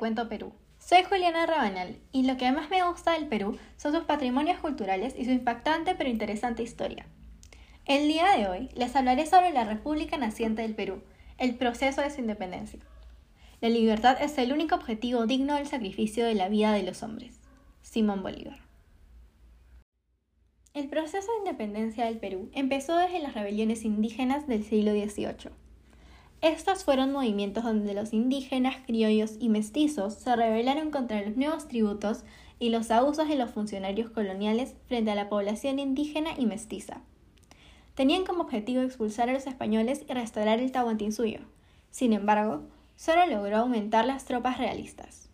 cuento Perú. Soy Juliana Rabanal y lo que más me gusta del Perú son sus patrimonios culturales y su impactante pero interesante historia. El día de hoy les hablaré sobre la República Naciente del Perú, el proceso de su independencia. La libertad es el único objetivo digno del sacrificio de la vida de los hombres. Simón Bolívar. El proceso de independencia del Perú empezó desde las rebeliones indígenas del siglo XVIII. Estos fueron movimientos donde los indígenas, criollos y mestizos se rebelaron contra los nuevos tributos y los abusos de los funcionarios coloniales frente a la población indígena y mestiza. Tenían como objetivo expulsar a los españoles y restaurar el Tahuantinsuyo. Sin embargo, solo logró aumentar las tropas realistas.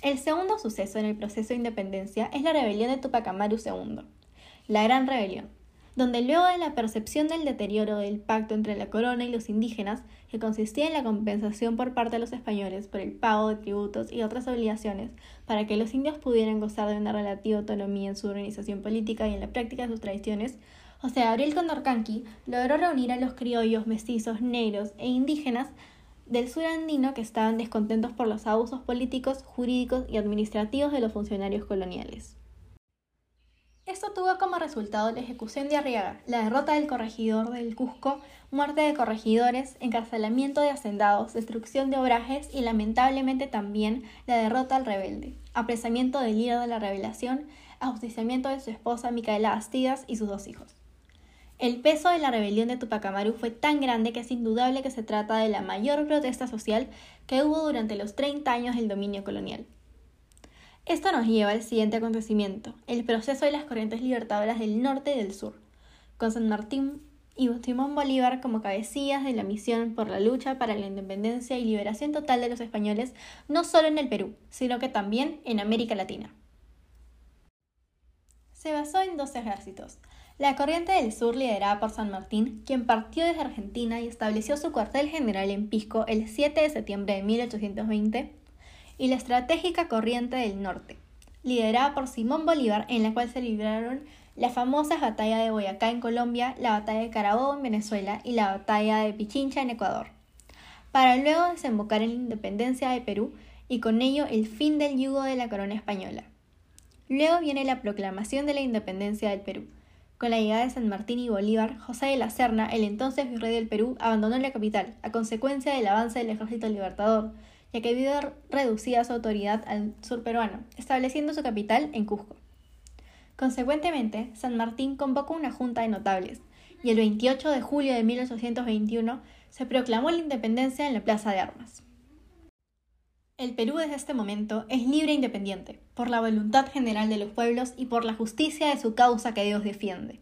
El segundo suceso en el proceso de independencia es la rebelión de Tupac Amaru II, la Gran Rebelión, donde luego de la percepción del deterioro del pacto entre la corona y los indígenas, que consistía en la compensación por parte de los españoles por el pago de tributos y otras obligaciones para que los indios pudieran gozar de una relativa autonomía en su organización política y en la práctica de sus tradiciones, José Gabriel Condorcanqui logró reunir a los criollos, mestizos, negros e indígenas del sur andino que estaban descontentos por los abusos políticos, jurídicos y administrativos de los funcionarios coloniales. Esto tuvo como resultado la ejecución de Arriaga, la derrota del corregidor del Cusco, muerte de corregidores, encarcelamiento de hacendados, destrucción de obrajes y lamentablemente también la derrota al rebelde, apresamiento del líder de la rebelión, ajusticiamiento de su esposa Micaela Astidas y sus dos hijos. El peso de la rebelión de Tupac Amaru fue tan grande que es indudable que se trata de la mayor protesta social que hubo durante los 30 años del dominio colonial. Esto nos lleva al siguiente acontecimiento, el proceso de las corrientes libertadoras del norte y del sur, con San Martín y Simón Bolívar como cabecillas de la misión por la lucha para la independencia y liberación total de los españoles, no solo en el Perú, sino que también en América Latina. Se basó en dos ejércitos. La corriente del sur liderada por San Martín, quien partió desde Argentina y estableció su cuartel general en Pisco el 7 de septiembre de 1820, y la estratégica Corriente del Norte, liderada por Simón Bolívar, en la cual se libraron las famosas batalla de Boyacá en Colombia, la batalla de Carabobo en Venezuela y la batalla de Pichincha en Ecuador, para luego desembocar en la independencia de Perú y con ello el fin del yugo de la corona española. Luego viene la proclamación de la independencia del Perú. Con la llegada de San Martín y Bolívar, José de la Serna, el entonces virrey del Perú, abandonó la capital, a consecuencia del avance del ejército libertador, ya que vio reducida su autoridad al sur peruano, estableciendo su capital en Cusco. Consecuentemente, San Martín convocó una junta de notables, y el 28 de julio de 1821 se proclamó la independencia en la Plaza de Armas. El Perú desde este momento es libre e independiente, por la voluntad general de los pueblos y por la justicia de su causa que Dios defiende.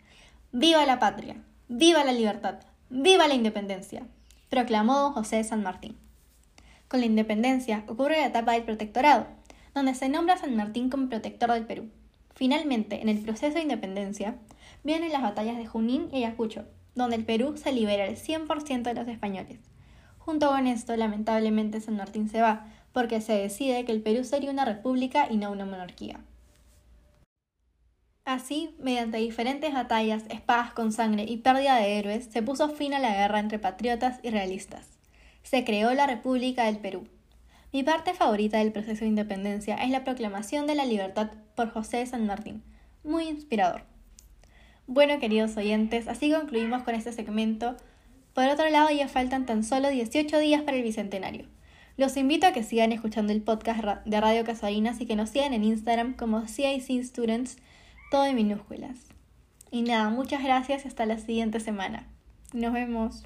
¡Viva la patria! ¡Viva la libertad! ¡Viva la independencia! proclamó José San Martín. Con la independencia ocurre la etapa del protectorado, donde se nombra a San Martín como protector del Perú. Finalmente, en el proceso de independencia, vienen las batallas de Junín y Ayacucho, donde el Perú se libera el 100% de los españoles. Junto con esto, lamentablemente, San Martín se va, porque se decide que el Perú sería una república y no una monarquía. Así, mediante diferentes batallas, espadas con sangre y pérdida de héroes, se puso fin a la guerra entre patriotas y realistas se creó la República del Perú. Mi parte favorita del proceso de independencia es la proclamación de la libertad por José de San Martín. Muy inspirador. Bueno, queridos oyentes, así concluimos con este segmento. Por otro lado, ya faltan tan solo 18 días para el Bicentenario. Los invito a que sigan escuchando el podcast de Radio Casarinas y que nos sigan en Instagram como CIC Students, todo en minúsculas. Y nada, muchas gracias y hasta la siguiente semana. Nos vemos.